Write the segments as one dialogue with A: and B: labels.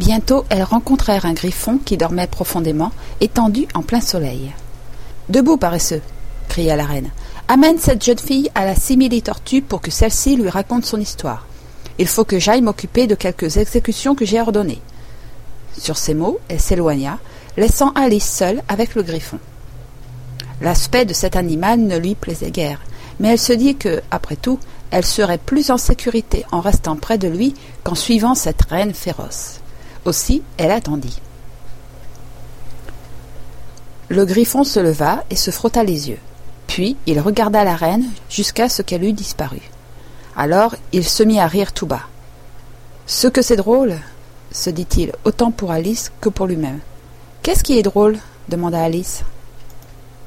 A: Bientôt, elles rencontrèrent un griffon qui dormait profondément, étendu en plein soleil. Debout, paresseux cria la reine. Amène cette jeune fille à la simili-tortue pour que celle-ci lui raconte son histoire. Il faut que j'aille m'occuper de quelques exécutions que j'ai ordonnées. Sur ces mots, elle s'éloigna, laissant Alice seule avec le griffon. L'aspect de cet animal ne lui plaisait guère, mais elle se dit que, après tout, elle serait plus en sécurité en restant près de lui qu'en suivant cette reine féroce. Aussi, elle attendit. Le griffon se leva et se frotta les yeux. Puis il regarda la reine jusqu'à ce qu'elle eût disparu. Alors il se mit à rire tout bas. Ce que c'est drôle, se dit-il, autant pour Alice que pour lui-même. Qu'est-ce qui est drôle? demanda Alice.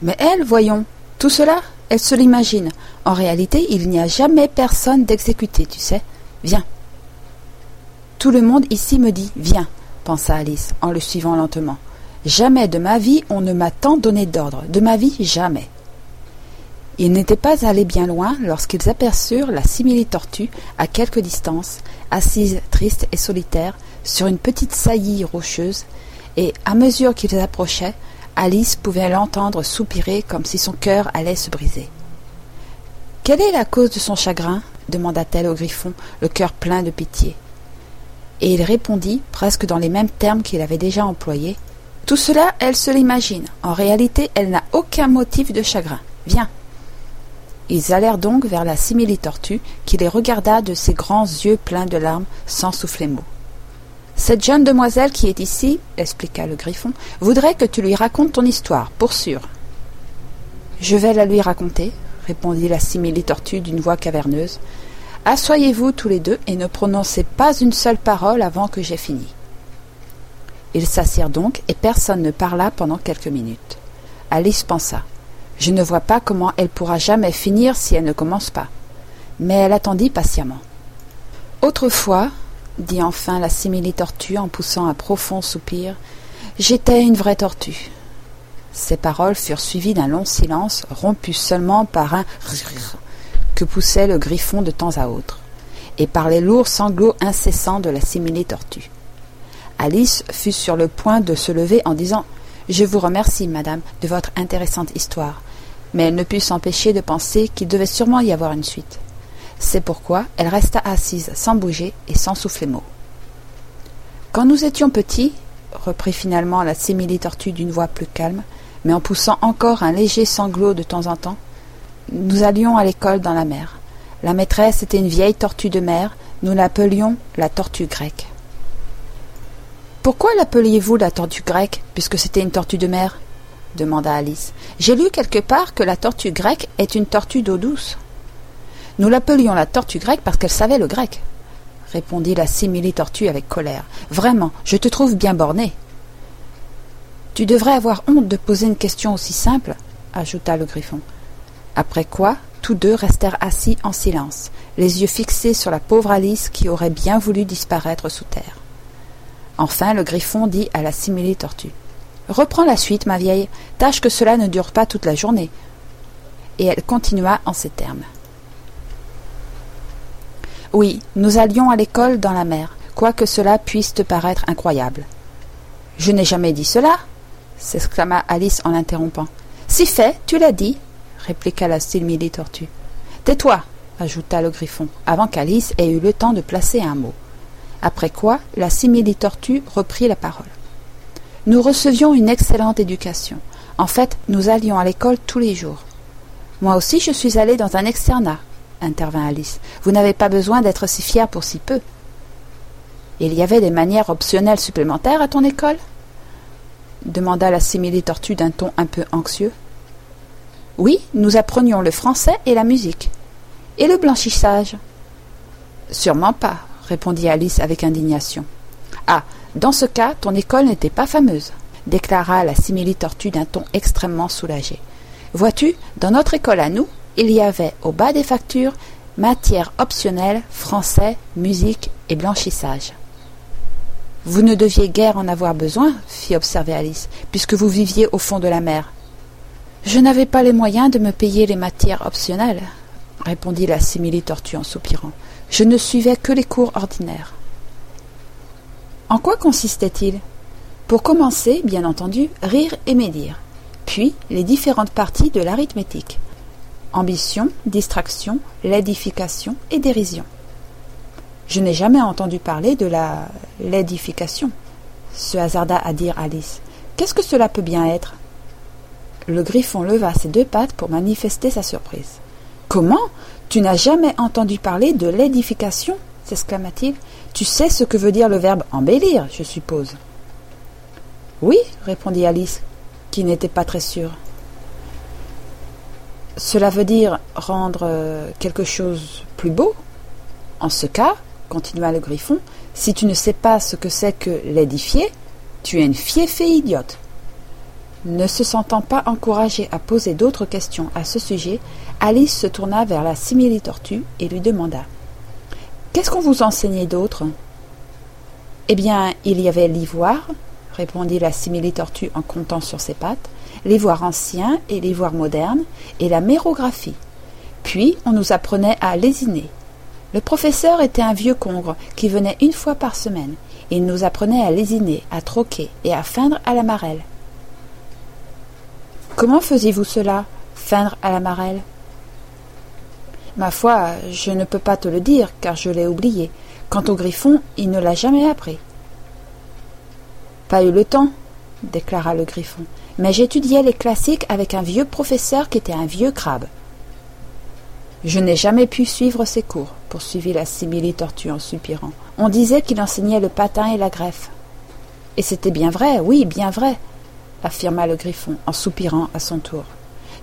A: Mais elle, voyons, tout cela, elle se l'imagine. En réalité, il n'y a jamais personne d'exécuté, tu sais. Viens. Tout le monde ici me dit viens, pensa Alice en le suivant lentement. Jamais de ma vie on ne m'a tant donné d'ordre. De ma vie, jamais. Ils n'étaient pas allés bien loin lorsqu'ils aperçurent la simili-tortue à quelque distance, assise triste et solitaire sur une petite saillie rocheuse, et à mesure qu'ils approchaient, Alice pouvait l'entendre soupirer comme si son cœur allait se briser. Quelle est la cause de son chagrin? demanda-t-elle au griffon, le cœur plein de pitié. Et il répondit, presque dans les mêmes termes qu'il avait déjà employés. Tout cela, elle se l'imagine. En réalité, elle n'a aucun motif de chagrin. Viens. Ils allèrent donc vers la simili-tortue, qui les regarda de ses grands yeux pleins de larmes, sans souffler mot. Cette jeune demoiselle qui est ici, expliqua le griffon, voudrait que tu lui racontes ton histoire, pour sûr. Je vais la lui raconter, répondit la simili-tortue d'une voix caverneuse. Assoyez-vous tous les deux et ne prononcez pas une seule parole avant que j'aie fini. Ils s'assirent donc et personne ne parla pendant quelques minutes. Alice pensa. Je ne vois pas comment elle pourra jamais finir si elle ne commence pas. Mais elle attendit patiemment. Autrefois, dit enfin la simili-tortue en poussant un profond soupir, j'étais une vraie tortue. Ces paroles furent suivies d'un long silence, rompu seulement par un poussait le griffon de temps à autre, et par les lourds sanglots incessants de la simili-tortue. Alice fut sur le point de se lever en disant Je vous remercie, madame, de votre intéressante histoire, mais elle ne put s'empêcher de penser qu'il devait sûrement y avoir une suite. C'est pourquoi elle resta assise sans bouger et sans souffler mot. Quand nous étions petits, reprit finalement la simili-tortue d'une voix plus calme, mais en poussant encore un léger sanglot de temps en temps, nous allions à l'école dans la mer. La maîtresse était une vieille tortue de mer, nous l'appelions la tortue grecque. Pourquoi l'appeliez-vous la tortue grecque, puisque c'était une tortue de mer? demanda Alice. J'ai lu quelque part que la tortue grecque est une tortue d'eau douce. Nous l'appelions la tortue grecque parce qu'elle savait le grec, répondit la simili-tortue avec colère. Vraiment, je te trouve bien borné. Tu devrais avoir honte de poser une question aussi simple, ajouta le griffon. Après quoi, tous deux restèrent assis en silence, les yeux fixés sur la pauvre Alice qui aurait bien voulu disparaître sous terre. Enfin, le griffon dit à la simili-tortue. Reprends la suite, ma vieille, tâche que cela ne dure pas toute la journée. Et elle continua en ces termes. Oui, nous allions à l'école dans la mer, quoique cela puisse te paraître incroyable. Je n'ai jamais dit cela, s'exclama Alice en l'interrompant. Si fait, tu l'as dit, répliqua la simili-tortue. Tais-toi, ajouta le griffon, avant qu'Alice ait eu le temps de placer un mot. Après quoi, la simili-tortue reprit la parole. Nous recevions une excellente éducation. En fait, nous allions à l'école tous les jours. Moi aussi, je suis allée dans un externat, intervint Alice. Vous n'avez pas besoin d'être si fière pour si peu. Il y avait des manières optionnelles supplémentaires à ton école? demanda la simili-tortue d'un ton un peu anxieux. Oui, nous apprenions le français et la musique. Et le blanchissage? Sûrement pas, répondit Alice avec indignation. Ah, dans ce cas, ton école n'était pas fameuse, déclara la simili-tortue d'un ton extrêmement soulagé. Vois-tu, dans notre école à nous, il y avait au bas des factures matières optionnelles, français, musique et blanchissage. Vous ne deviez guère en avoir besoin, fit observer Alice, puisque vous viviez au fond de la mer. Je n'avais pas les moyens de me payer les matières optionnelles, répondit la simili-tortue en soupirant. Je ne suivais que les cours ordinaires. En quoi consistait-il? Pour commencer, bien entendu, rire et médire, puis les différentes parties de l'arithmétique ambition, distraction, l'édification et dérision. Je n'ai jamais entendu parler de la l'édification, se hasarda à dire Alice. Qu'est-ce que cela peut bien être? Le griffon leva ses deux pattes pour manifester sa surprise. Comment? Tu n'as jamais entendu parler de l'édification? s'exclama-t-il. Tu sais ce que veut dire le verbe embellir, je suppose. Oui, répondit Alice, qui n'était pas très sûre. Cela veut dire rendre euh, quelque chose plus beau? En ce cas, continua le griffon, si tu ne sais pas ce que c'est que l'édifier, tu es une fieffée idiote. Ne se sentant pas encouragée à poser d'autres questions à ce sujet, Alice se tourna vers la simili-tortue et lui demanda Qu'est-ce qu'on vous enseignait d'autre Eh bien, il y avait l'ivoire, répondit la simili-tortue en comptant sur ses pattes, l'ivoire ancien et l'ivoire moderne, et la mérographie. Puis on nous apprenait à lésiner. Le professeur était un vieux congre qui venait une fois par semaine. Il nous apprenait à lésiner, à troquer et à feindre à la marelle. Comment faisiez-vous cela, feindre à la marelle? Ma foi, je ne peux pas te le dire, car je l'ai oublié. Quant au griffon, il ne l'a jamais appris. Pas eu le temps, déclara le griffon mais j'étudiais les classiques avec un vieux professeur qui était un vieux crabe. Je n'ai jamais pu suivre ses cours, poursuivit la simili-tortue en soupirant. On disait qu'il enseignait le patin et la greffe. Et c'était bien vrai, oui, bien vrai, affirma le griffon en soupirant à son tour.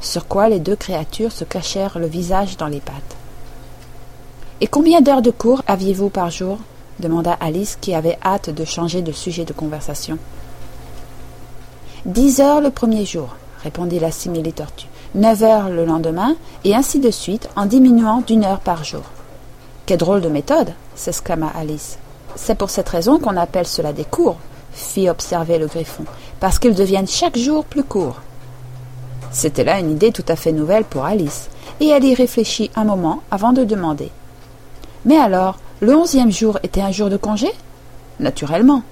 A: Sur quoi les deux créatures se cachèrent le visage dans les pattes. Et combien d'heures de cours aviez-vous par jour demanda Alice qui avait hâte de changer de sujet de conversation. Dix heures le premier jour, répondit la simili-tortue. Neuf heures le lendemain, et ainsi de suite, en diminuant d'une heure par jour. Quelle drôle de méthode s'exclama Alice. C'est pour cette raison qu'on appelle cela des cours, fit observer le griffon, parce qu'ils deviennent chaque jour plus courts. C'était là une idée tout à fait nouvelle pour Alice, et elle y réfléchit un moment avant de demander. Mais alors, le onzième jour était un jour de congé? Naturellement,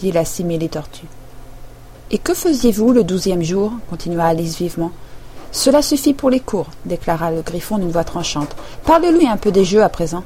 A: dit la simili-tortue. Et que faisiez-vous le douzième jour? continua Alice vivement. Cela suffit pour les cours, déclara le griffon d'une voix tranchante. Parlez-lui un peu des jeux à présent.